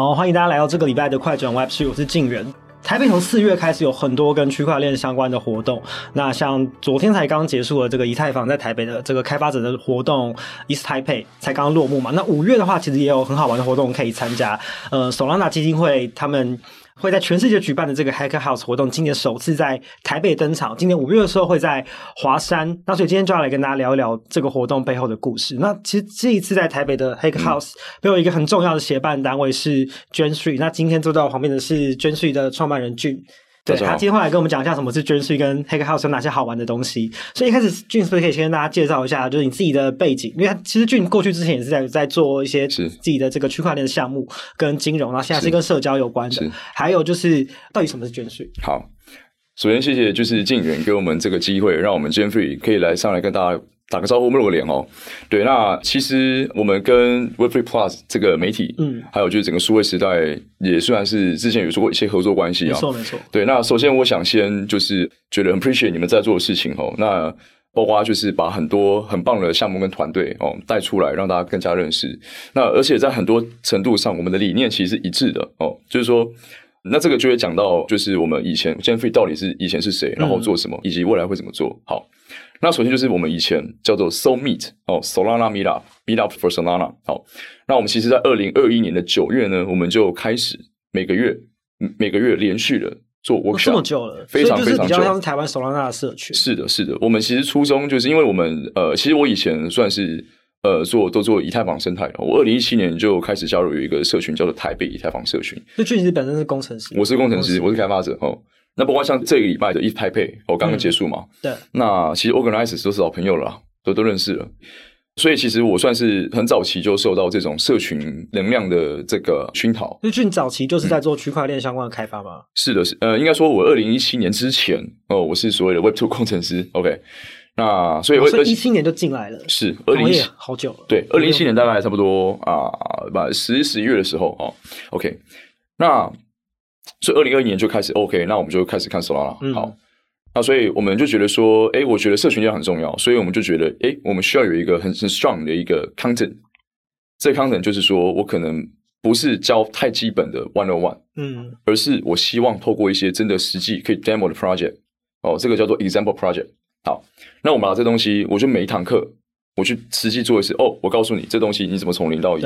好，欢迎大家来到这个礼拜的快转 Web3，我是静远。台北从四月开始有很多跟区块链相关的活动，那像昨天才刚结束了这个以太坊在台北的这个开发者的活动，East Taipei 才刚刚落幕嘛。那五月的话，其实也有很好玩的活动可以参加，呃，Solana 基金会他们。会在全世界举办的这个 Hacker House 活动，今年首次在台北登场。今年五月的时候会在华山，那所以今天就要来跟大家聊一聊这个活动背后的故事。那其实这一次在台北的 Hacker House 背后一个很重要的协办单位是 Gen3。那今天坐在我旁边的是 Gen3 的创办人 Jun。对，他今天会来跟我们讲一下什么是 Gen3 跟 Hacker House 有哪些好玩的东西。所以一开始 Jun 是不是可以先跟大家介绍一下，就是你自己的背景？因为其实 Jun 过去之前也是在在做一些自己的这个区块链的项目跟金融，然后现在是跟社交有关的。还有就是到底什么是 Gen3？好，首先谢谢就是静远给我们这个机会，让我们 Gen3 可以来上来跟大家。打个招呼，露个脸哦。对，那其实我们跟 Web3 Plus 这个媒体，嗯，还有就是整个数位时代，也虽然是之前有做过一些合作关系啊。没错，没错。对，那首先我想先就是觉得很 appreciate 你们在做的事情哦。那包括就是把很多很棒的项目跟团队哦带出来，让大家更加认识。那而且在很多程度上，我们的理念其实是一致的哦。就是说，那这个就会讲到，就是我们以前 Gen3 到底是以前是谁，然后做什么，嗯、以及未来会怎么做好。那首先就是我们以前叫做 Sol Meet 哦，Solana Meetup，Meetup for Solana。好，那我们其实，在二零二一年的九月呢，我们就开始每个月每个月连续的做 workshop，这么久了，非常非常久，比较像是台湾 Solana 的社群。是的，是的。我们其实初衷就是因为我们呃，其实我以前算是呃做都做以太坊生态的。我二零一七年就开始加入有一个社群叫做台北以太坊社群。那俊其实本身是工程师，我是工程师，我是开发者哦。那不过像这个礼拜的 East Taipei，我刚刚结束嘛，嗯、对。那其实 organizers 都是老朋友了，都都认识了，所以其实我算是很早期就受到这种社群能量的这个熏陶。那俊早期就是在做区块链相关的开发吗？嗯、是的，是呃，应该说我二零一七年之前哦，我是所谓的 Web Two 工程师。OK，那所以我一七年就进来了，是二零一七好久了。对，二零一七年大概差不多啊，把十十一月的时候哦，OK，那。所以二零二一年就开始 OK，那我们就开始看 Solana。嗯、好，那所以我们就觉得说，哎，我觉得社群也很重要，所以我们就觉得，哎，我们需要有一个很很 strong 的一个 content。这个 content 就是说我可能不是教太基本的 one on one，嗯，而是我希望透过一些真的实际可以 demo 的 project，哦，这个叫做 example project。好，那我们把这东西，我就每一堂课我去实际做一次，哦，我告诉你这东西你怎么从零到一。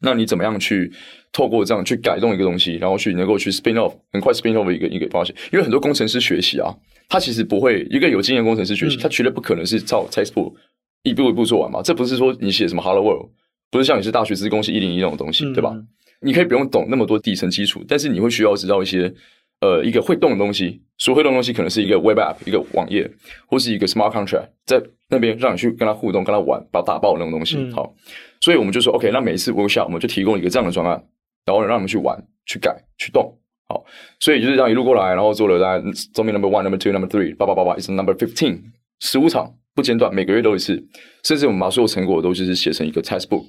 那你怎么样去透过这样去改动一个东西，然后去能够去 spin off 很快 spin off 一个一个发现？因为很多工程师学习啊，他其实不会一个有经验工程师学习，嗯、他绝对不可能是照 textbook 一步一步做完嘛。这不是说你写什么 Hello World，不是像你是大学资工系一零一那种东西，嗯、对吧？你可以不用懂那么多底层基础，但是你会需要知道一些呃一个会动的东西。所会动的东西可能是一个 web app 一个网页，或是一个 smart contract 在那边让你去跟他互动、跟他玩，把它打爆的那种东西。嗯、好。所以我们就说，OK，那每一次 workshop 我们就提供一个这样的专案，然后让他们去玩、去改、去动，好，所以就是这样一路过来，然后做了大概 Zombie Number One、Number Two、Number Three，八八八八，is Number Fifteen，十五场不间断，每个月都一次，甚至我们把所有成果都就是写成一个 textbook，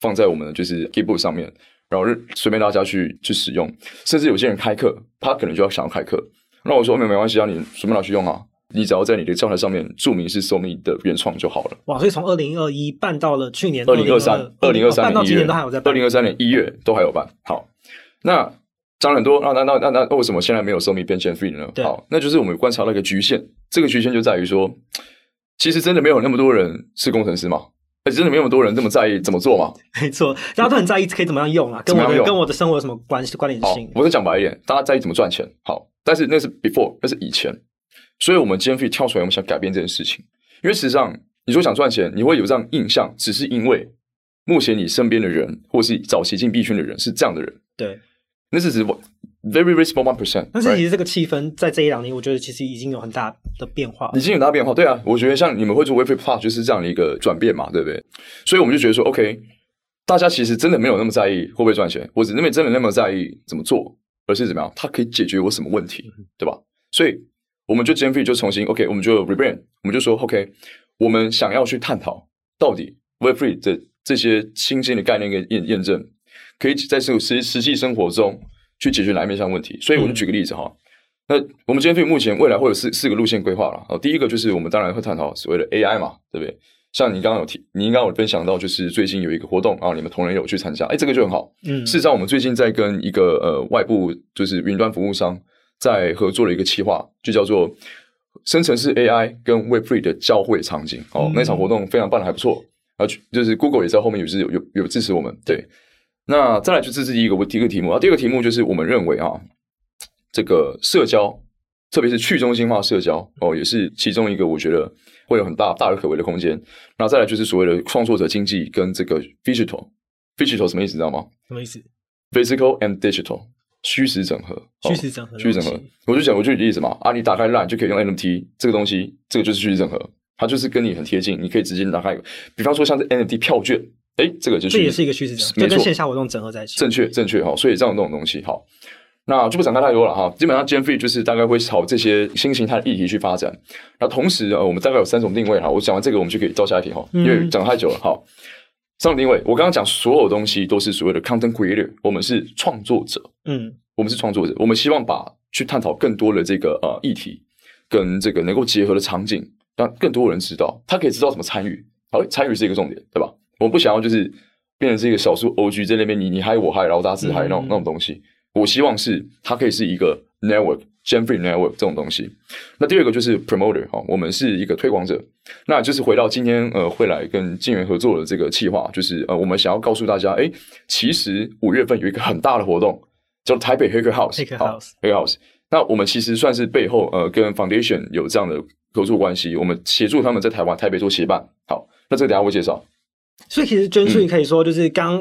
放在我们的就是 Gitbook 上面，然后随便大家去去使用，甚至有些人开课，他可能就要想要开课，那我说没没关系啊，你随便拿去用啊。你只要在你的教材上面注明是 Solana 的原创就好了。哇，所以从二零二一办到了去年二零二三，二零二三年一月，二零二三年一月都还有办。好，那讲了很多，那那那那那为什么现在没有 Solana 变 Gen3 呢？对好，那就是我们观察到一个局限，这个局限就在于说，其实真的没有那么多人是工程师嘛，真的没有那么多人这么在意怎么做嘛。没错，大家都很在意可以怎么样用啊，跟我的跟我的生活有什么关系关联性？我再讲白一点，大家在意怎么赚钱。好，但是那是 before，那是以前。所以，我们今天可以跳出来，我们想改变这件事情。因为实际上，你说想赚钱，你会有这样印象，只是因为目前你身边的人，或是早期进币圈的人是这样的人。对，那是指 very very small one percent。但是其实这个气氛在这一两年，我觉得其实已经有很大的变化，已经有大变化。对啊，我觉得像你们会做 Web3 Plus 就是这样的一个转变嘛，对不对？所以我们就觉得说，OK，大家其实真的没有那么在意会不会赚钱，我只认为真的那么在意怎么做，而是怎么样，它可以解决我什么问题，对吧？所以。我们就 Gen3 就重新 OK，我们就 rebrand，我们就说 OK，我们想要去探讨到底 Web3 的这些新鲜的概念跟验验证，可以在这个实实际生活中去解决哪一面上问题。所以我就举个例子哈，嗯、那我们今天对目前未来会有四四个路线规划了。哦，第一个就是我们当然会探讨所谓的 AI 嘛，对不对？像你刚刚有提，你应该有分享到，就是最近有一个活动啊，你们同仁有去参加，哎，这个就很好。嗯，事实上，我们最近在跟一个呃外部就是云端服务商在合作的一个企划，就叫做生成式 AI 跟 Web Free 的交汇场景。哦，嗯、那场活动非常办的还不错，而就是 Google 也在后面有是有有有支持我们。对，那再来就这是第一个我第一个题目啊，第二个题目就是我们认为啊，这个社交。特别是去中心化社交哦，也是其中一个我觉得会有很大大有可为的空间。然后再来就是所谓的创作者经济跟这个 digital，digital 什么意思？知道吗？什么意思？Physical and digital 虚实整合，虚实整合，虚实整合。我就讲，我就举例子嘛啊，你打开 LINE 就可以用 NFT 这个东西，这个就是虚实整合，它就是跟你很贴近，你可以直接打开。比方说像是 NFT 票券，哎，这个就是这也是一个虚实整合，就跟线下活动整合在一起。正确，正确哈。所以这样这种东西好。那就不展开太多了哈，基本上 Gen Free 就是大概会朝这些新形态的议题去发展。那同时呃，我们大概有三种定位哈。我讲完这个，我们就可以到下一题哈，因为讲太久了哈。三种定位，我刚刚讲所有东西都是所谓的 Content Creator，我们是创作者，嗯，我们是创作者，我们希望把去探讨更多的这个呃议题跟这个能够结合的场景，让更多人知道，他可以知道怎么参与。好，参与是一个重点，对吧？我不想要就是变成是一个少数 OG 在那边你你嗨我嗨，然后大家自嗨那种那种东西。我希望是它可以是一个 network，Gen Free network 这种东西。那第二个就是 promoter 哈，我们是一个推广者。那就是回到今天呃会来跟金源合作的这个计划，就是呃我们想要告诉大家，哎，其实五月份有一个很大的活动，叫台北 Hacker House，Hacker House，Hacker House。那我们其实算是背后呃跟 Foundation 有这样的合作关系，我们协助他们在台湾台北做协办。好，那这个等下我会介绍。所以其实捐税可以说就是刚、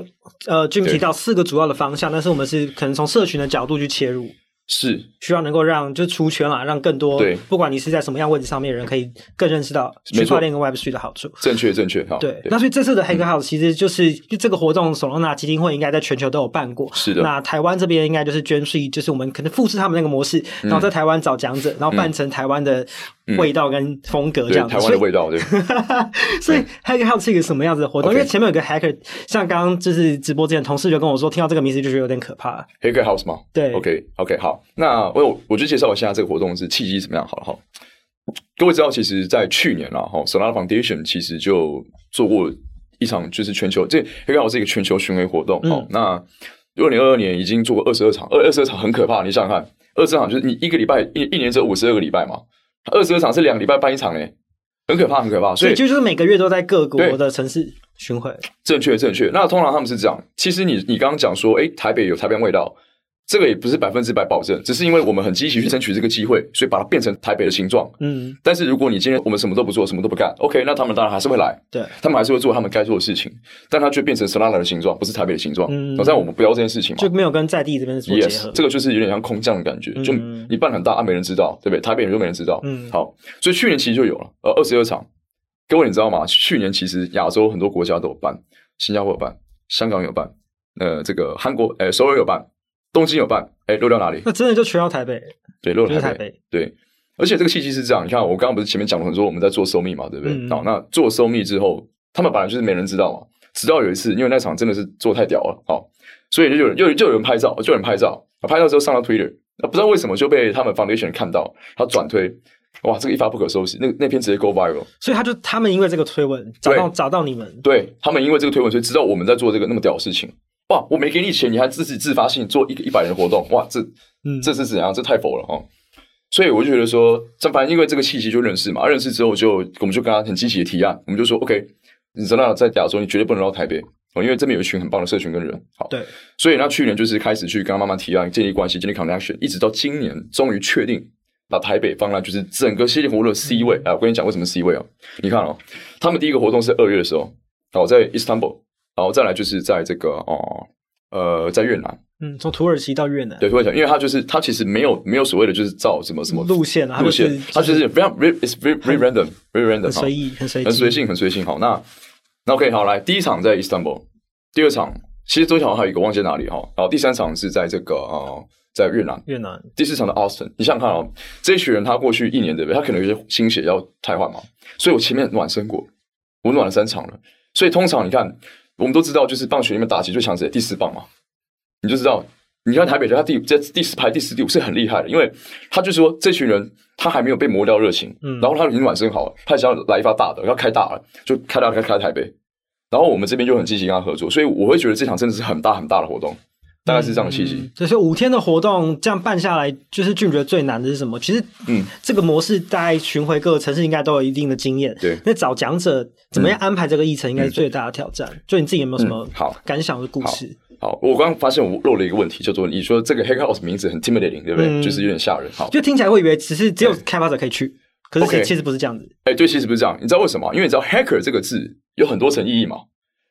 嗯、呃 Jim 提到四个主要的方向，但是我们是可能从社群的角度去切入。是需要能够让就出圈啦，让更多对，不管你是在什么样位置上面的人，可以更认识到区块链跟 Web3 的好处。正确，正确，好。对，那所以这次的 Hacker House 其实就是就这个活动，Solana 基金会应该在全球都有办过。是的。那台湾这边应该就是 Gen Free，就是我们可能复制他们那个模式，然后在台湾找讲者，然后办成台湾的味道跟风格这样。台湾的味道，对。所以 Hacker House 是一个什么样子的活动？因为前面有个 Hacker，像刚刚就是直播之前同事就跟我说，听到这个名字就觉得有点可怕。Hacker House 吗？对。OK，OK，好。那我有。我就介绍一下这个活动是契机怎么样好了哈。各位知道，其实，在去年啦，哈，Solana Foundation 其实就做过一场，就是全球这刚好是一个全球巡回活动。哦、嗯，那二零二二年已经做过二十二场，二二十二场很可怕。你想想看，二十二场就是你一个礼拜一一年只有五十二个礼拜嘛，二十二场是两个礼拜办一场嘞，很可怕，很可怕。所以，就是每个月都在各国的城市巡回。正确，正确。那通常他们是这样。其实你你刚刚讲说，诶，台北有台北味道。这个也不是百分之百保证，只是因为我们很积极去争取这个机会，所以把它变成台北的形状。嗯，但是如果你今天我们什么都不做，什么都不干，OK，那他们当然还是会来，对，他们还是会做他们该做的事情，但它却变成 Solana 的形状，不是台北的形状。嗯，这样我们不要这件事情嘛，就没有跟在地这边做结合。Yes，这个就是有点像空降的感觉，就你办很大，啊，没人知道，对不对？台北人就没人知道。嗯，好，所以去年其实就有了，呃，二十二场。各位你知道吗？去年其实亚洲很多国家都有办，新加坡有办，香港有办，呃，这个韩国，呃，首尔有办。东京有办，哎，漏掉哪里？那真的就全到台北。对，漏掉台北。对，而且这个契机是这样，你看，我刚刚不是前面讲了很多，我们在做收密嘛，对不对？好，那做收密之后，他们本来就是没人知道嘛，直到有一次，因为那场真的是做太屌了，好，所以就有人，就就有人拍照，就有人拍照，拍照之后上到 Twitter，不知道为什么就被他们 Foundation 看到，他转推，哇，这个一发不可收拾，那那篇直接 Go Viral。所以他就他们因为这个推文找到找到你们，对他们因为这个推文，所以知道我们在做这个那么屌的事情。哇！我没给你钱，你还自己自发性做一个一百人的活动，哇！这，嗯，这是怎样？这太否了哦！所以我就觉得说，这反正因为这个契机就认识嘛，认识之后就我们就跟他很积极的提案，我们就说 OK，你知道在亚洲你绝对不能到台北哦，因为这边有一群很棒的社群跟人。好，对，所以那去年就是开始去跟他慢慢提案，建立关系，建立 connection，一直到今年终于确定把台北放在就是整个系列活动的 C 位。哎、嗯，我跟你讲为什么 C 位哦？你看哦，他们第一个活动是二月的时候，好在 Istanbul。然后再来就是在这个哦，呃，在越南，嗯，从土耳其到越南，对，土耳其，因为它就是它其实没有没有所谓的就是造什么什么路线啊，路线，它就是非常 it's very very random very random，很随意，很随很随性，很随性。好，那那 OK，好，来第一场在 Istanbul，第二场其实中间好像还有一个忘记哪里哈，然后第三场是在这个呃，在越南，越南，第四场的 Austin，你想想看哦，这一群人他过去一年对不对？他可能有些心血要汰换嘛，所以我前面暖身过，我暖了三场了，所以通常你看。我们都知道，就是棒球里面打击最强者第四棒嘛，你就知道你看台北，他第这第四排第四第五是很厉害的，因为他就说这群人他还没有被磨掉热情，嗯，然后他已经暖身好了，他想要来一发大的，要开大了，就开大开开台北，然后我们这边就很积极跟他合作，所以我会觉得这场真的是很大很大的活动。大概是这样的契机。这、嗯、是五天的活动，这样办下来，就是俊觉得最难的是什么？其实，嗯，这个模式大概巡回各个城市应该都有一定的经验。对，那找讲者怎么样安排这个议程，应该是最大的挑战。嗯、就你自己有没有什么好感想的故事？嗯、好，我刚刚发现我漏了一个问题，叫做你说这个 Hacker House 名字很 intimidating，对不对？嗯、就是有点吓人。好，就听起来会以为只是只有开发者可以去，可是其实，不是这样子。哎、欸，对，其实不是这样。你知道为什么？因为你知道 Hacker 这个字有很多层意义嘛。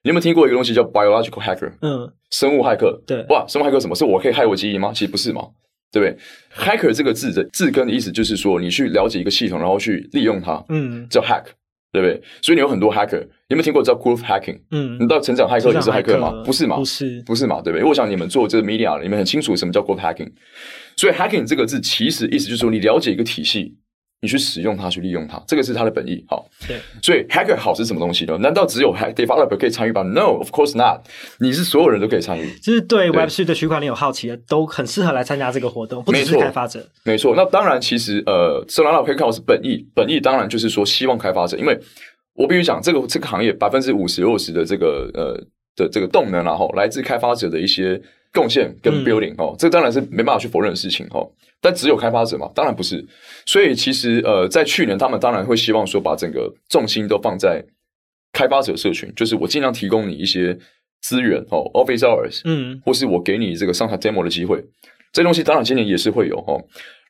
你有没有听过一个东西叫 biological hacker？嗯，生物骇客。对，哇，生物骇客什么？是我可以害我基因吗？其实不是嘛，对不对？hacker 这个字的字根的意思就是说，你去了解一个系统，然后去利用它，嗯，叫 hack，对不对？所以你有很多 hacker，你有没有听过叫 growth hacking？嗯，你知道成长骇客也是骇客吗？不是嘛？不是，不是嘛？对不对？我想你们做这个 media，你们很清楚什么叫 growth hacking。所以 hacking 这个字其实意思就是说，你了解一个体系。你去使用它，去利用它，这个是它的本意。好，对，所以 hacker 好是什么东西呢？难道只有 hack developer 可以参与吗？No，of course not。你是所有人都可以参与，就是对 Web3 的区块链有好奇的，都很适合来参加这个活动。不只是开发者，没错。那当然，其实呃，Solana Hackerhouse 本意，本意当然就是说希望开发者，因为我必须讲，这个这个行业百分之五十六十的这个呃的这个动能，然后来自开发者的一些。贡献跟 building、嗯、哦，这当然是没办法去否认的事情哦。但只有开发者嘛？当然不是。所以其实呃，在去年他们当然会希望说，把整个重心都放在开发者社群，就是我尽量提供你一些资源哦，office hours，嗯，或是我给你这个上台 demo 的机会。这东西当然今年也是会有哦，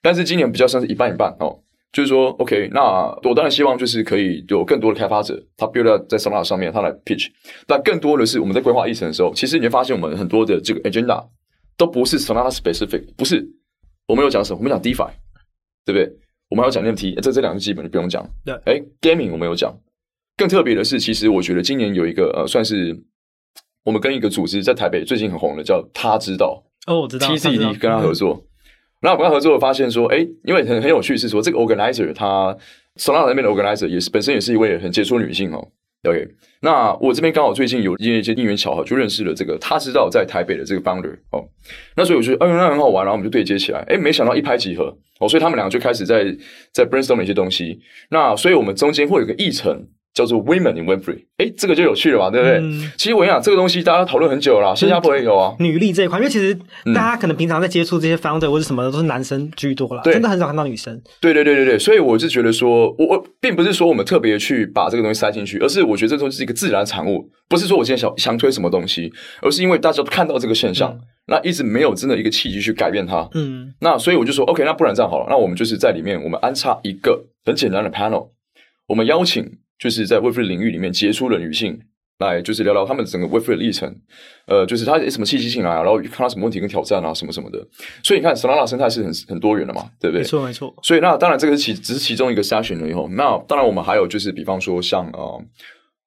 但是今年比较像是一半一半哦。就是说，OK，那我当然希望就是可以有更多的开发者，他 build 在 Solana 上面，他来 pitch。但更多的是我们在规划议程的时候，其实你会发现我们很多的这个 agenda 都不是 Solana specific，不是。我们有讲什么？我们讲 DeFi，对不对？我们还要讲 NFT，这这两个基本就不用讲。对，哎，Gaming 我们有讲。更特别的是，其实我觉得今年有一个呃，算是我们跟一个组织在台北最近很红的，叫他知道哦，我知道 TCD 跟他合作。那我跟他合作，发现说，哎，因为很很有趣，是说这个 organizer 他 Solana 那边的 organizer 也是本身也是一位很杰出女性哦。OK，那我这边刚好最近有因为一些因缘巧合，就认识了这个他知道在台北的这个 founder 哦。那所以我觉得，哎，那很好玩，然后我们就对接起来，哎，没想到一拍即合哦，所以他们两个就开始在在 brainstorm 一些东西。那所以我们中间会有个议程。叫做 Women in Winfrey，哎，这个就有趣了吧，对不对？嗯、其实我跟你讲，这个东西大家讨论很久了啦，新加坡也有啊。女力这一块，因为其实大家可能平常在接触这些 founder 或者什么的，都是男生居多啦，真的很少看到女生。对对对对对，所以我是觉得说，我我并不是说我们特别去把这个东西塞进去，而是我觉得这东西是一个自然产物，不是说我今天想强推什么东西，而是因为大家都看到这个现象，嗯、那一直没有真的一个契机去改变它。嗯，那所以我就说，OK，那不然这样好了，那我们就是在里面，我们安插一个很简单的 panel，我们邀请。就是在 Web3 领域里面杰出的女性来，就是聊聊他们整个 Web3 的历程，呃，就是她什么契机进来啊，然后看到什么问题跟挑战啊，什么什么的。所以你看，Solana 生态是很很多元的嘛，对不对？没错，没错。所以那当然这个是其只是其中一个 session 了以后，那当然我们还有就是，比方说像呃。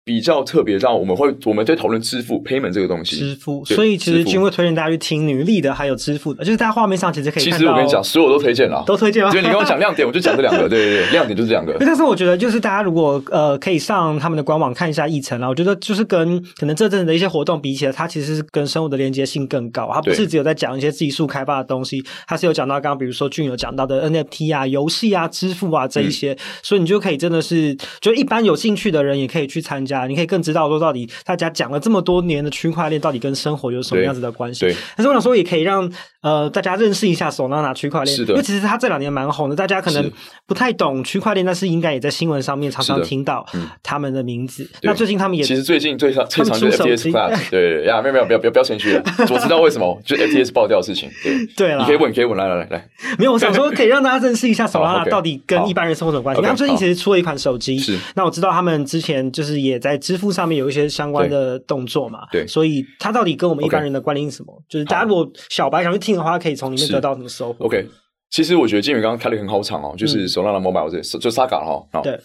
比较特别，让我们会我们在讨论支付 payment 这个东西。支付，所以其实君会推荐大家去听女力的，还有支付的，就是在画面上其实可以看到。其实我跟你讲，所有都推荐了，都推荐了？所以你跟我讲亮点，我就讲这两个。对对对，亮点就是这两个。但是我觉得，就是大家如果呃可以上他们的官网看一下议程啊，我觉得就是跟可能这阵子的一些活动比起来，它其实是跟生物的连接性更高。它不是只有在讲一些技术开发的东西，它是有讲到刚刚比如说君有讲到的 NFT 啊、游戏啊、支付啊这一些，嗯、所以你就可以真的是就一般有兴趣的人也可以去参加，你可以更知道说。到底，大家讲了这么多年的区块链，到底跟生活有什么样子的关系？对，但是我想说，也可以让呃大家认识一下 Solana 区块链，因为其实它这两年蛮红的，大家可能不太懂区块链，但是应该也在新闻上面常常听到他们的名字。那最近他们也其实最近最常最常的 FTX Clash，对呀，没有没有，不要不要不要谦虚了，我知道为什么，就 FTS 爆掉的事情。对对，你可以问，可以问，来来来来，没有，我想说可以让大家认识一下 Solana 到底跟一般人生活有什么关系。他们最近其实出了一款手机，是那我知道他们之前就是也在支付上面有一些相关的。动作嘛，对，所以它到底跟我们一般人的关联是什么？Okay. 就是大家如果小白想去听的话，可以从里面得到什么收获？OK，其实我觉得金宇刚刚开了很好场哦，就是 Solana Mobile 这就 Saga 哈。对，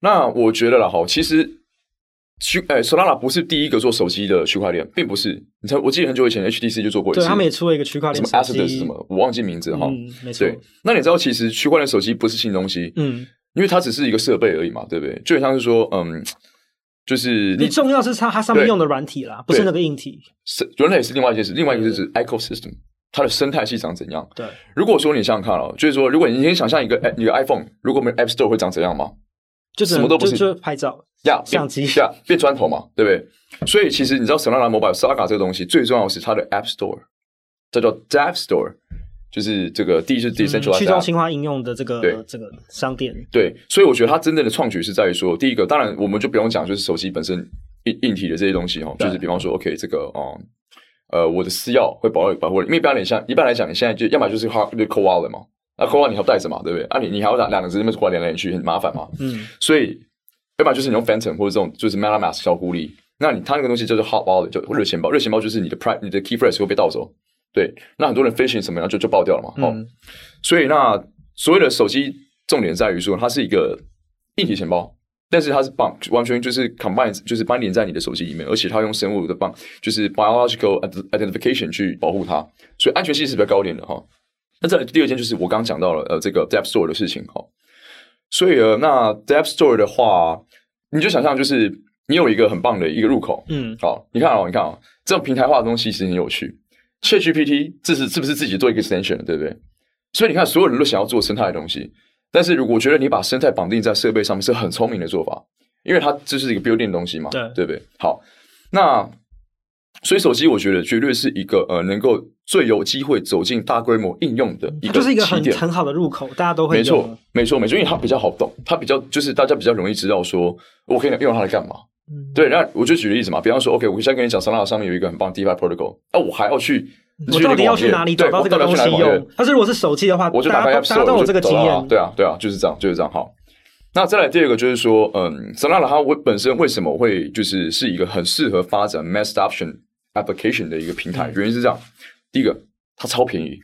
那我觉得了哈，其实区诶 Solana 不是第一个做手机的区块链，并不是。你猜，我记得很久以前 HTC 就做过一次，对，他们也出了一个区块链，什么 Asset 什么，我忘记名字哈。嗯，没错。那你知道其实区块链手机不是新东西，嗯，因为它只是一个设备而已嘛，对不对？就很像是说，嗯。就是你重要是它它上面用的软体啦，不是那个硬体。是软体是另外一件事，另外一个就是 ecosystem，它的生态系长怎样？对，如果说你想想看哦，就是说，如果你先想象一个你的 iPhone，如果我们 App Store 会长怎样吗？就什么都不是，就拍照呀，相机呀，变砖头嘛，对不对？所以其实你知道，Solana Mobile Saga 这个东西最重要的是它的 App Store，这叫 Dev Store，就是这个第一是 decentralized 去中心化应用的这个对这个商店。对，所以我觉得它真正的创举是在于说，第一个，当然我们就不用讲，就是手机本身硬硬体的这些东西哈，就是比方说，OK，这个哦。呃，我的私钥会保保护，因为一般来讲，一般来讲，你现在就要么就是 hard 就 cold wallet 嘛，那 wallet 你要带着嘛，对不对？啊你，你你还要两两个字那么挂连来连去，很麻烦嘛。嗯，所以要么就是你用 Phantom 或者这种就是 MetaMask 小狐狸，那你它那个东西就是 hot wallet，就热钱包，热钱包就是你的 pri 你的 key phrase 会被盗走，对，那很多人 phishing 什么样就就爆掉了嘛。哦、嗯，所以那所谓的手机重点在于说，它是一个硬体钱包。但是它是绑，完全就是 combine，就是把连在你的手机里面，而且它用生物的绑，就是 biological identification 去保护它，所以安全性是比较高一点的哈。那再来第二件就是我刚刚讲到了呃这个 Depp Store 的事情哈。所以呃那 Depp Store 的话，你就想象就是你有一个很棒的一个入口，嗯，好，你看哦，你看哦，这种平台化的东西其实很有趣。ChatGPT 这是是不是自己做一个 extension 对不对？所以你看所有人都想要做生态的东西。但是如果我觉得你把生态绑定在设备上面是很聪明的做法，因为它这是一个 building 的东西嘛，对对不对？好，那所以手机我觉得绝对是一个呃能够最有机会走进大规模应用的一个，就是一个很很好的入口，大家都会。没错，没错，没错，因为它比较好懂，它比较就是大家比较容易知道说我可以用它来干嘛。嗯，对，那我就举个例子嘛，比方说，OK，我现在跟你讲，Solana 上面有一个很棒的 DeFi protocol，那我还要去。我到底要去哪里找到这个东西用？但是如果是手机的话，我就打开 App Store，大家都有这个经验。对啊，对啊，就是这样，就是这样。好，那再来第二个就是说，嗯，Solana 它为本身为什么会就是是一个很适合发展 Mass Adoption Application 的一个平台？原因是这样：第一个，它超便宜，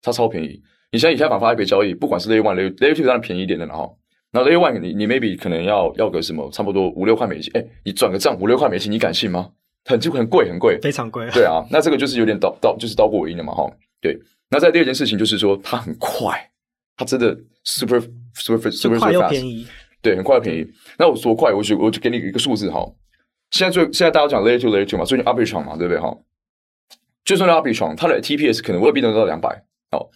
它超便宜。你现在以太坊发一笔交易，不管是 Layer One、Layer Layer Two 当然便宜一点的，然后，然后 Layer One 你你 maybe 可能要要个什么，差不多五六块美金。哎，你转个账五六块美金，你敢信吗？很就很贵，很贵，非常贵。对啊，那这个就是有点倒倒，就是倒果为因了嘛，哈。对，那在第二件事情就是说，它很快，它真的 super super super 快又便宜，对，很快又便宜。那我说快，我就我就给你一个数字哈。现在最现在大家讲 layer two layer two 嘛，最近 Arbitrum 嘛，对不对哈？就算是 Arbitrum，它的 TPS 可能未必能到两百。好，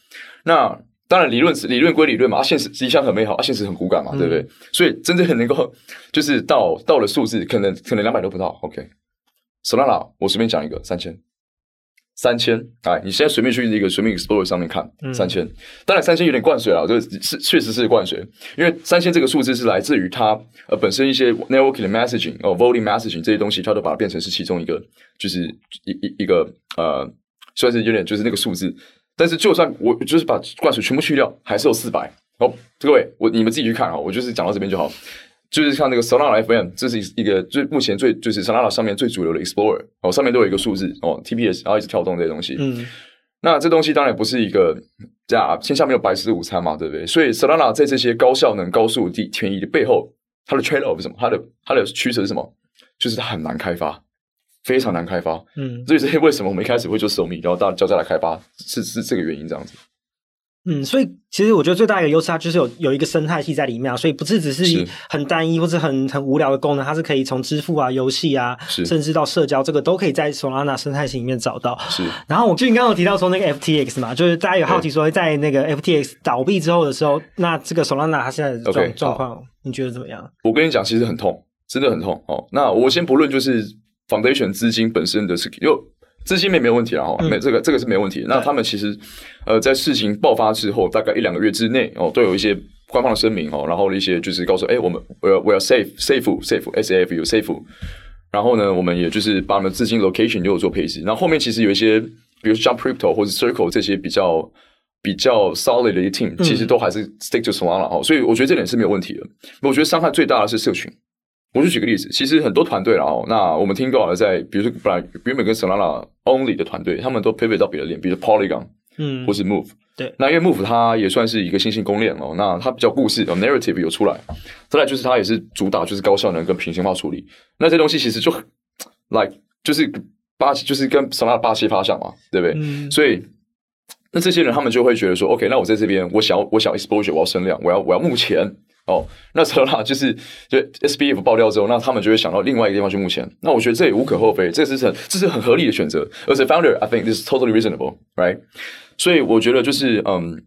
那当然理论理论归理论嘛，啊，现实理想很美好，啊，现实很骨感嘛，对不对？嗯、所以真正很能够就是到到了数字，可能可能两百都不到。OK。Solana，我随便讲一个三千，三千，哎，你现在随便去一个随便 Explorer 上面看，三千，当然三千有点灌水了，这个是确实是灌水，因为三千这个数字是来自于它呃本身一些 networking 的 messaging 哦 volume messaging 这些东西，它都把它变成是其中一个，就是一一一个呃，算是有点就是那个数字，但是就算我就是把灌水全部去掉，还是有四百哦，各位我你们自己去看啊，我就是讲到这边就好。就是像那个 Solana FM，这是一个最目前最就是 Solana 上面最主流的 Explorer 哦，上面都有一个数字哦，TPS，然后一直跳动这些东西。嗯，那这东西当然不是一个这样，天下没有白吃的午餐嘛，对不对？所以 Solana 在这些高效能、高速、地便宜的背后，它的 trade off 是什么？它的它的取舍是什么？就是它很难开发，非常难开发。嗯，所以这些为什么我们一开始会做手米，然后大家交再来开发，是是这个原因这样子。嗯，所以其实我觉得最大的一个优势，它就是有有一个生态系在里面啊，所以不是只是很单一或者很很无聊的功能，它是可以从支付啊、游戏啊，甚至到社交，这个都可以在 Solana 生态系里面找到。是。然后我就你刚刚有提到说那个 FTX 嘛，就是大家有好奇说，在那个 FTX 倒闭之后的时候，那这个 Solana 它现在的状状况，你觉得怎么样？我跟你讲，其实很痛，真的很痛哦。那我先不论就是 Foundation 资金本身的是又。资金面没有问题了哈，没、嗯、这个这个是没问题。那他们其实呃在事情爆发之后，大概一两个月之内哦，都有一些官方的声明哦，然后一些就是告诉哎，我们我要我要 safe safe safe s a f u safe，然后呢，我们也就是把我们的资金 location 就有做配置。然后后面其实有一些，比如 Jump Crypto 或者 Circle 这些比较比较 solid 的一 team，其实都还是 stick to Solana 哈、嗯，所以我觉得这点是没有问题的。我觉得伤害最大的是社群。我就举个例子，其实很多团队啦哦，那我们听过了，在比如说本来原本跟 Solana Only 的团队，他们都 pivot 到别的链，比如 Polygon，嗯，或是 Move，对，那因为 Move 它也算是一个新兴公链哦，那它比较故事有 narrative 有出来，再来就是它也是主打就是高效能跟平行化处理，那这东西其实就 like 就是八就是跟 Solana 八七八像嘛，对不对？嗯，所以那这些人他们就会觉得说，OK，那我在这边我想要我想要 exposure，我要升量，我要我要目前。哦，那时候啦，就是就 SBF 爆掉之后，那他们就会想到另外一个地方去募钱。那我觉得这也无可厚非，这是很这是很合理的选择。而且 founder，I think this is totally reasonable，right？所以我觉得就是嗯，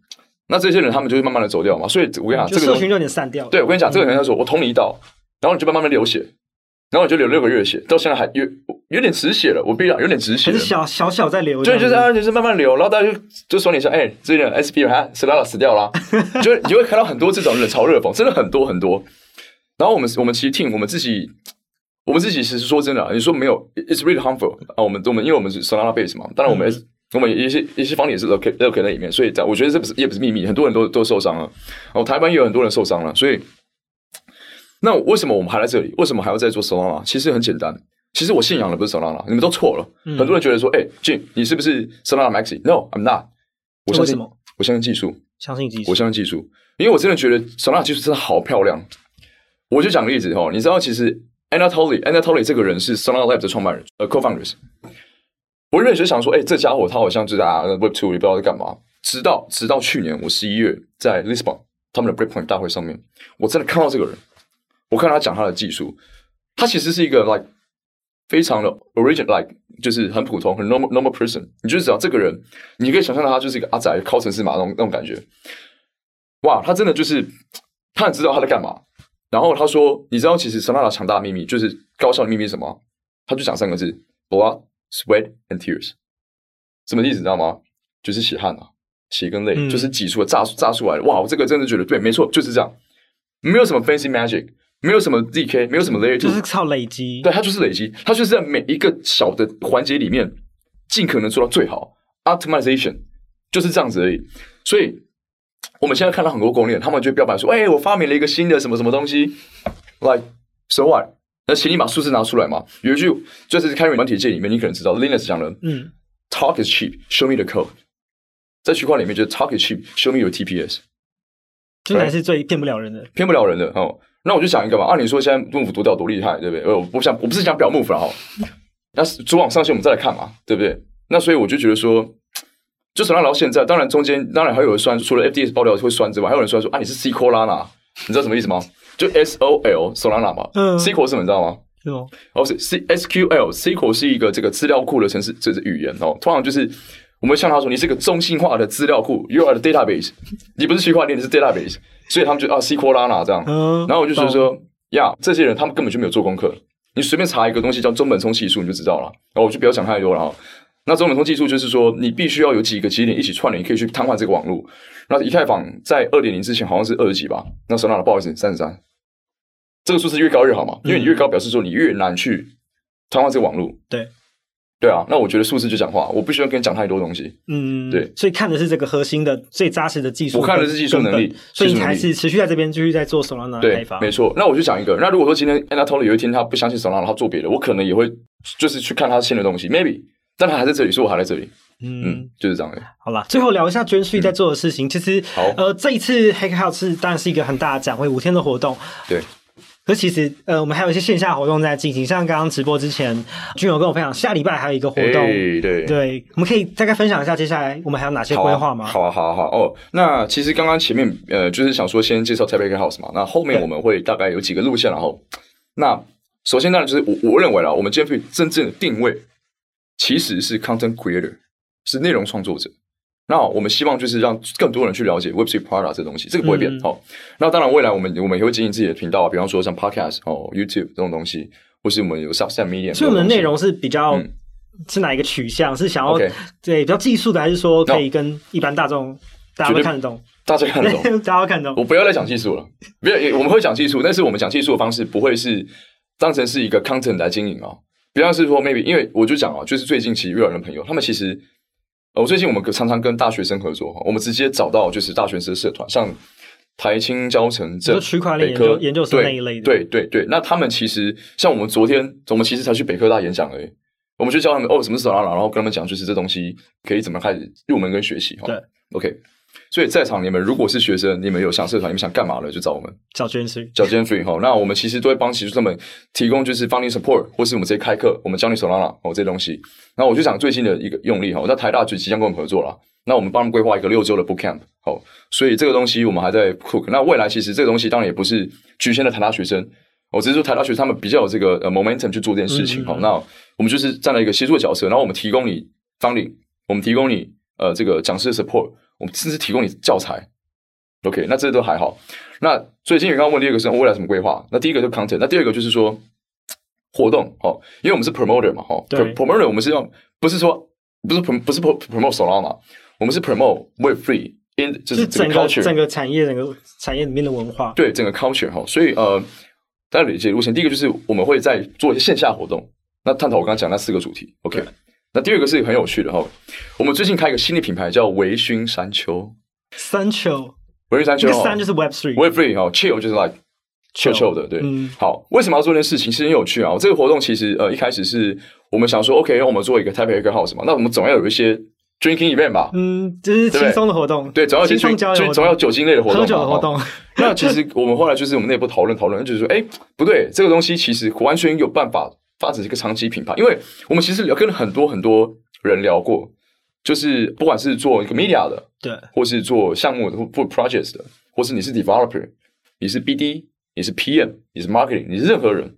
那这些人他们就会慢慢的走掉嘛。所以我跟你讲，这个社群有点散掉。对，我跟你讲，这个人他说我捅你一刀，然后你就慢慢的流血。然后我就流六个月的血，到现在还有有点止血了。我必须讲有点止血，是小小小在流，对，就是啊，就是慢慢流。然后大家就就说你说，哎，这个 SB 哈，Solana 死掉了，就你就会看到很多这种冷嘲热讽，真的很多很多。然后我们我们其实听我们自己，我们自己其实说真的，你说没有，it's really harmful 啊。我们我们因为我们是 Solana base 嘛，当然我们、嗯、我们一些一些方也是 local local 在里面，所以在我觉得这不是也不是秘密，很多人都都受伤了。然后台湾也有很多人受伤了，所以。那为什么我们还在这里？为什么还要再做 Solana？其实很简单，其实我信仰的不是 Solana，你们都错了。嗯、很多人觉得说，哎、欸、Jim，你是不是 Solana Maxi？No，I'm not。我相信，我相信技术，相信技术，我相信技术，因为我真的觉得 Solana 技术真的好漂亮。我就讲个例子哦，你知道，其实 Anatoly，Anatoly 这个人是 Solana Labs 的创办人，呃，Co-founders。我原本就想说，哎、欸，这家伙他好像就在 Web Two，也不知道在干嘛。直到直到去年我十一月在 Lisbon 他们的 Breakpoint 大会上面，我真的看到这个人。我看他讲他的技术，他其实是一个 like 非常的 original，like 就是很普通、很 normal normal person。你就知道这个人，你可以想象他就是一个阿宅，靠城市嘛那种那种感觉。哇，他真的就是他很知道他在干嘛。然后他说：“你知道，其实 Solana 强大的秘密就是高效的秘密是什么？”他就讲三个字：blood, sweat and tears。什么意思？你知道吗？就是血汗啊，血跟泪，嗯、就是挤出来、炸炸出来的。哇，我这个真的觉得对，没错，就是这样，没有什么 fancy magic。没有什么 ZK，没有什么 Layer 就是靠累积。对，它就是累积，它就是在每一个小的环节里面，尽可能做到最好。Optimization 就是这样子而已。所以我们现在看到很多公链，他们就标榜说：“哎，我发明了一个新的什么什么东西。”Like so what？那请你把数字拿出来嘛。有一句就是开源软体界里面，你可能知道，Linus 讲的，嗯，Talk is cheap，show me the code。在区块里面，就是 Talk is cheap，show me your TPS。这才是最骗不了人的，骗不了人的哦。那我就想一个嘛，按、啊、你说现在幕府多屌多厉害，对不对？我不想，我不是讲表幕府了哈。那主网上线我们再来看嘛，对不对？那所以我就觉得说，就算到现在，当然中间当然还有人酸，除了 FDS 爆料会酸之外，还有人酸说啊，你是 C Solana，你知道什么意思吗？就 S O L Solana 嘛，嗯，C 口是什么你知道吗？是哦，哦是 C S Q L，C 口是一个这个资料库的程式，这是语言哦，通常就是。我们向他说：“你是个中心化的资料库，You are the database。你不是区块链，你是 database。所以他们就啊 Solana 这样。嗯、然后我就觉得说，呀，这些人他们根本就没有做功课。你随便查一个东西叫中本聪技术，你就知道了。然后我就不要讲太多了哈。那中本聪技术就是说，你必须要有几个节点一起串联，你可以去瘫痪这个网络。那以太坊在二点零之前好像是二十几吧？那 Solana 不好意思，三十三。这个数字越高越好嘛，因为你越高表示说你越难去瘫痪这个网络。对。”对啊，那我觉得数字就讲话，我不需要跟你讲太多东西。嗯，对，所以看的是这个核心的最扎实的技术，我看的是技术能力，所以你还是持续在这边继续在做 Solana 的开发。没错，那我就讲一个，那如果说今天 Anatoly 有一天他不相信 Solana，他做别的，我可能也会就是去看他新的东西，maybe，但他还在这里，所以我还在这里。嗯，嗯，就是这样的。好了，最后聊一下 Gen3 在做的事情。嗯、其实，好呃，这一次 Hack House 是当然是一个很大的展会，五天的活动。对。可其实，呃，我们还有一些线下活动在进行，像刚刚直播之前，君友跟我分享，下礼拜还有一个活动，欸、对对，我们可以大概分享一下接下来我们还有哪些规划吗？好啊，好啊，好啊，哦。那其实刚刚前面，呃，就是想说先介绍 Hack House 嘛，那后面我们会大概有几个路线，然后，那首先当然就是我我认为啦，我们 Gen3 真正的定位其实是 Content Creator，是内容创作者。那我们希望就是让更多人去了解 Web3 Product 这东西，这个不会变。好、嗯哦，那当然未来我们我们也会经营自己的频道，比方说像 Podcast 哦、YouTube 这种东西，或是我们有 Subset Media。所以我们的内容是比较、嗯、是哪一个取向？是想要.对比较技术的，还是说可以跟一般大众大家都看得懂？大家看得懂，大家都看得懂。我不要再讲技术了，不要，我们会讲技术，但是我们讲技术的方式不会是当成是一个 content 来经营啊、哦。比方是说 maybe，因为我就讲哦，就是最近其实越来越多朋友，他们其实。我最近我们常常跟大学生合作，我们直接找到就是大学生社团，像台青教成这区块链研究研究生那一类的，对对对。那他们其实像我们昨天，我们其实才去北科大演讲而已。我们就教他们哦，什么是 Solana，然后跟他们讲就是这东西可以怎么开始入门跟学习哈。对，OK。所以在场你们如果是学生，你们有想社团，你们想干嘛的，就找我们。找 Jeffrey，找 Jeffrey 哈。那我们其实都会帮学生们提供就是 funding support，或是我们直接开课，我们教你 Solana 哦这些东西。那我就讲最近的一个用力哈，在台大就即将跟我们合作了。那我们帮他们规划一个六周的 boot camp 好，所以这个东西我们还在 cook。那未来其实这个东西当然也不是局限的台大学生，我只是说台大学生他们比较有这个呃 momentum 去做这件事情好，那我们就是站在一个协助的角色，然后我们提供你 funding，我们提供你呃这个讲师的 support，我们甚至提供你教材。OK，那这都还好。那所以今天刚刚问第二个是未来什么规划？那第一个就是 content，那第二个就是说活动哦，因为我们是 promoter 嘛，哈，对，promoter 我们是用不是说不是 prom 不是 promote Solana，我们是 promote Web3 in 就是整个整个产业整个产业里面的文化，对整个 culture 哈，所以呃，大家理解路线。第一个就是我们会在做一些线下活动，那探讨我刚刚讲那四个主题。OK，那第二个是很有趣的哈，我们最近开一个新的品牌叫微醺山丘，山丘。微醺山丘，三就是 Web three，Web three 哈，chill 就是 like chill chill 的，对，嗯，好，为什么要做这件事情？其实很有趣啊。这个活动其实呃一开始是我们想说，OK，让我们做一个 Taipei Hacker House 嘛，那我们总要有一些 drinking event 吧，嗯，就是轻松的活动，对，总要一些就总要酒精类的活动，喝酒的活动。那其实我们后来就是我们内部讨论讨论，就是说，哎，不对，这个东西其实完全有办法发展一个长期品牌，因为我们其实聊跟很多很多人聊过，就是不管是做一个 media 的，对，或是做项目的或做 projects 的。或是你是 developer，你是 BD，你是 PM，你是 marketing，你是任何人，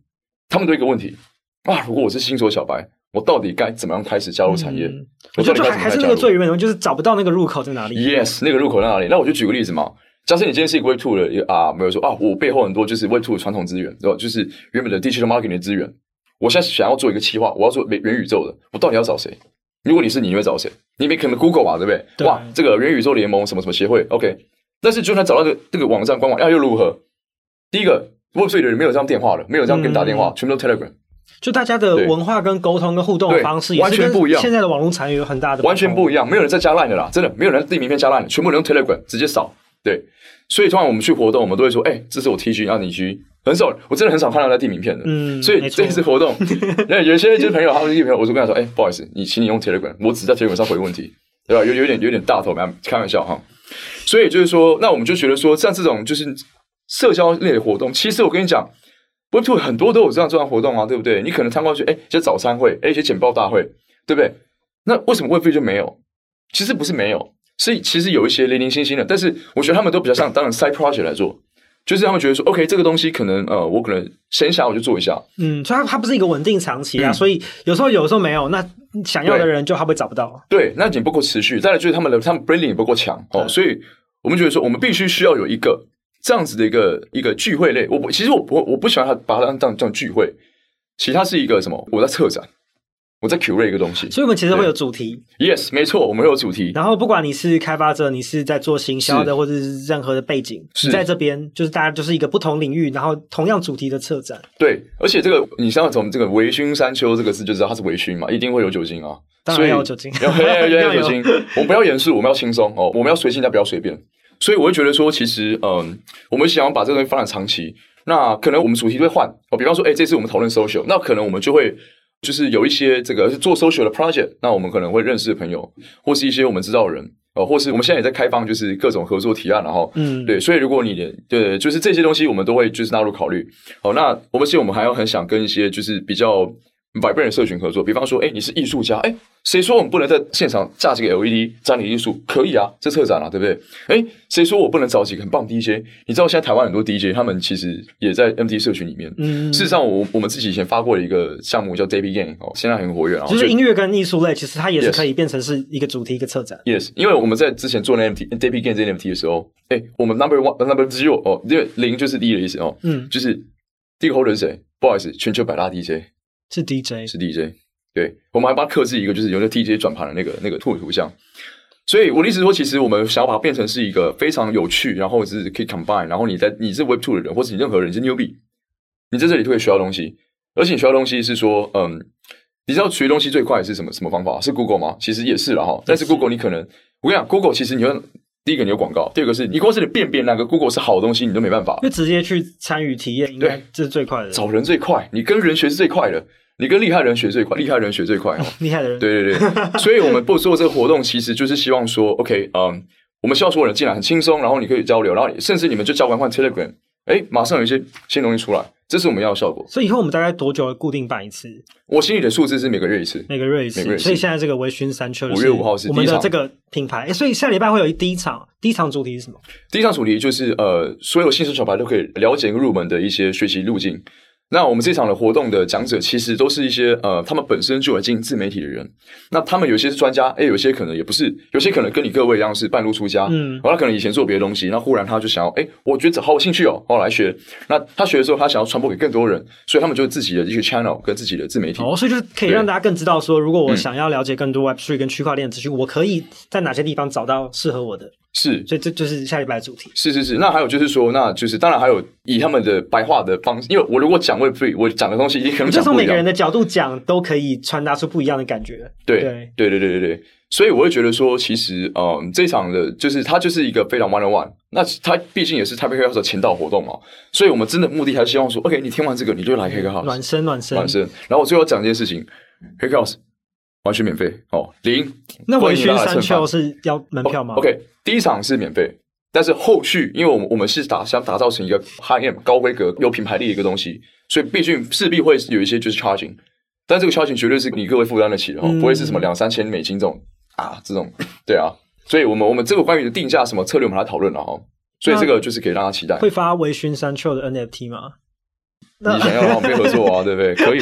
他们都一个问题啊！如果我是新手小白，我到底该怎么样开始加入产业？嗯、我觉得还还是那个最原本的，就是找不到那个入口在哪里。Yes，那个入口在哪里？那我就举个例子嘛。假设你今天是一个 Web Two 的啊，没有说啊，我背后很多就是 Web Two 的传统资源，对吧？就是原本的 digital marketing 的资源。我现在想要做一个企划，我要做元元宇宙的，我到底要找谁？如果你是你，你会找谁？你没可能 Google 吧，对不对？对哇，这个元宇宙联盟什么什么协会，OK。但是，就算找到这个这个网站官网，要又如何？第一个，Web3 的人没有这样电话了，没有这样跟你打电话，嗯、全部都 Telegram。就大家的文化跟沟通跟互动的方式完全不一样。现在的网络产业有很大的完全不一样，没有人在加 Line 的啦，真的没有人递名片加 Line，全部人用 Telegram 直接扫。对，所以通常我们去活动，我们都会说：“哎、欸，这是我 T 区然后你区。”很少，我真的很少看到他递名片的。嗯，所以这一次活动，那有些就是朋友，他们递朋友，我就跟他说：“哎、欸，不好意思，你请你用 Telegram，我只在 Telegram 上回问题，对吧？有有点有点大头，开玩笑哈。”所以就是说，那我们就觉得说，像这种就是社交类的活动，其实我跟你讲，Web2 很多都有这样这样活动啊，对不对？你可能参观去，哎，一些早餐会，哎，一些简报大会，对不对？那为什么 Web3 就没有？其实不是没有，是其实有一些零零星星的，但是我觉得他们都比较像当然 side project 来做。就是他们觉得说，OK，这个东西可能呃，我可能闲暇我就做一下。嗯，所以它它不是一个稳定长期啊，嗯、所以有时候有时候没有，那想要的人就他会找不到。对，那也不够持续。再来就是他们的他们 branding 也不够强哦，所以我们觉得说，我们必须需要有一个这样子的一个一个聚会类。我不，其实我不我不喜欢它把它当这样这样聚会，其实它是一个什么？我在策展。我在 curate 一个东西，所以我们其实会有主题。Yes，没错，我们会有主题。然后不管你是开发者，你是在做行销的，或者是任何的背景，是在这边就是大家就是一个不同领域，然后同样主题的策展。对，而且这个你像从这个“微醺山丘”这个字就知道它是微醺嘛，一定会有酒精啊。当然要有酒精，要要要有酒精。我们不要严肃，我们要轻松哦，我们要随性，但不要随便。所以我会觉得说，其实嗯，我们想要把这个东西发展长期，那可能我们主题会换哦。比方说，哎，这次我们讨论 social，那可能我们就会。就是有一些这个是做 social 的 project，那我们可能会认识的朋友，或是一些我们知道的人，呃，或是我们现在也在开放，就是各种合作提案，然后，嗯，对，所以如果你的对，就是这些东西，我们都会就是纳入考虑。好，那我们其实我们还要很想跟一些就是比较。Vibrant 社群合作，比方说，哎，你是艺术家，哎，谁说我们不能在现场架几个 LED 展你艺术？可以啊，这策展啊，对不对？哎，谁说我不能找几个很棒 DJ？你知道现在台湾很多 DJ，他们其实也在 MT 社群里面。嗯，事实上我，我我们自己以前发过的一个项目叫 Daily Game 哦，现在很活跃啊。就是音乐跟艺术类，其实它也是可以变成是一个主题一个策展。Yes，因为我们在之前做那 MT Daily Game 这 NFT 的时候，哎，我们 Number One Number Zero 哦，因为零就是第一的意思哦，嗯，就是第一个 holder 是谁？不好意思，全球百大 DJ 是 DJ 是 DJ。对，我们还帮它刻制一个，就是有那 DJ 转盘的那个那个图图像。所以我的意思是说，其实我们想要把它变成是一个非常有趣，然后是可以 combine，然后你在你是 Web Two 的人，或是你任何人，你是 newbie，你在这里都可以学到东西。而且你学到东西是说，嗯，你知道学东西最快是什么什么方法？是 Google 吗？其实也是了哈。但是 Google 你可能，我跟你讲，Google 其实你要第一个你有广告，第二个是你光是你辨别那个 Google 是好的东西，你都没办法，就直接去参与体验，应该这是最快的。找人最快，你跟人学是最快的。你跟厉害人学最快，厉害人学最快哦。厉害的人，对对对。所以，我们不做这个活动，其实就是希望说，OK，嗯，我们希望所有人进来很轻松，然后你可以交流，然后甚至你们就交换换 Telegram，哎，马上有一些新东西出来，这是我们要的效果。所以以后我们大概多久会固定办一次？我心里的数字是每个月一次，每个月一次。所以现在这个微醺三圈，五月五号是我们的这个品牌。哎，所以下礼拜会有一第一场，第一场主题是什么？第一场主题就是呃，所有新手小白都可以了解入门的一些学习路径。那我们这场的活动的讲者，其实都是一些呃，他们本身就有经营自媒体的人。那他们有些是专家，诶，有些可能也不是，有些可能跟你各位一样是半路出家。嗯，然后他可能以前做别的东西，那忽然他就想要，诶，我觉得好有兴趣哦，我来学。那他学的时候，他想要传播给更多人，所以他们就有自己的一些 channel 跟自己的自媒体。哦，所以就是可以让大家更知道说，如果我想要了解更多 Web3 跟区块链资讯，我可以在哪些地方找到适合我的。是，所以这就是下礼拜的主题。是是是，那还有就是说，那就是当然还有以他们的白话的方式，因为我如果讲 Web3，我讲的东西也可能讲从每个人的角度讲，都可以传达出不一样的感觉。对对对对对对，所以我会觉得说，其实嗯，这场的就是它就是一个非常 one on one。那它毕竟也是 Taipei Hack House 的前导活动嘛，所以我们真的目的还是希望说，OK，你听完这个你就来 Hack House，暖身暖身暖身。然后我最后讲一件事情，Hack House。完全免费哦，零。那微醺三丘是要门票吗？OK，第一场是免费，但是后续，因为我们我们是打想打造成一个 high end 高规格有品牌力的一个东西，所以毕竟势必会有一些就是 charging，但这个 charging 绝对是你各位负担得起的哦，嗯、不会是什么两三千美金这种啊这种，对啊，所以我们我们这个关于的定价什么策略我们来讨论了哈，所以这个就是可以让他期待。会发微醺三丘的 NFT 吗？你想要让我们配合作啊，对不对？可以，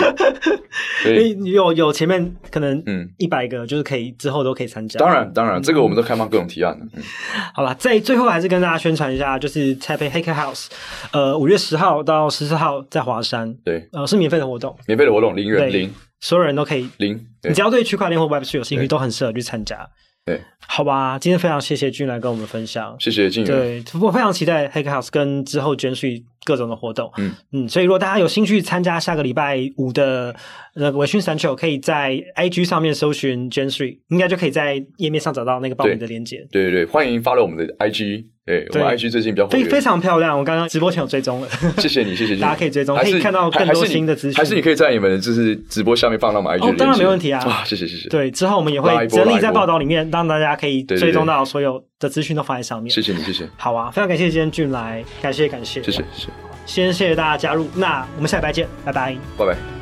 可以。有有前面可能嗯一百个，就是可以之后都可以参加。当然当然，这个我们都开放各种提案的。嗯，好了，在最后还是跟大家宣传一下，就是 Taipei Hack House，呃，五月十号到十四号在华山，对，呃，是免费的活动，免费的活动，零元零，所有人都可以零。你只要对区块链或 Web3 有兴趣，都很适合去参加。对，好吧，今天非常谢谢俊来跟我们分享，谢谢俊。对，我非常期待 Hack House 跟之后 Gen3 各种的活动，嗯嗯，所以如果大家有兴趣参加下个礼拜五的那个微醺三球，可以在 IG 上面搜寻 Gen3，应该就可以在页面上找到那个报名的链接。对对对，欢迎 follow 我们的 IG。对，我们 IG 最近比较非非常漂亮，我刚刚直播前有追踪了。谢谢你，谢谢你。大家可以追踪，可以看到更多新的资讯。还是你可以在你们就是直播下面放到我们 IG。哦，当然没问题啊。啊，谢谢谢谢。对，之后我们也会整理在报道里面，让大家可以追踪到所有的资讯都放在上面。谢谢你，谢谢。好啊，非常感谢今天俊来，感谢感谢。谢谢谢谢。先谢谢大家加入，那我们下礼拜见，拜拜，拜拜。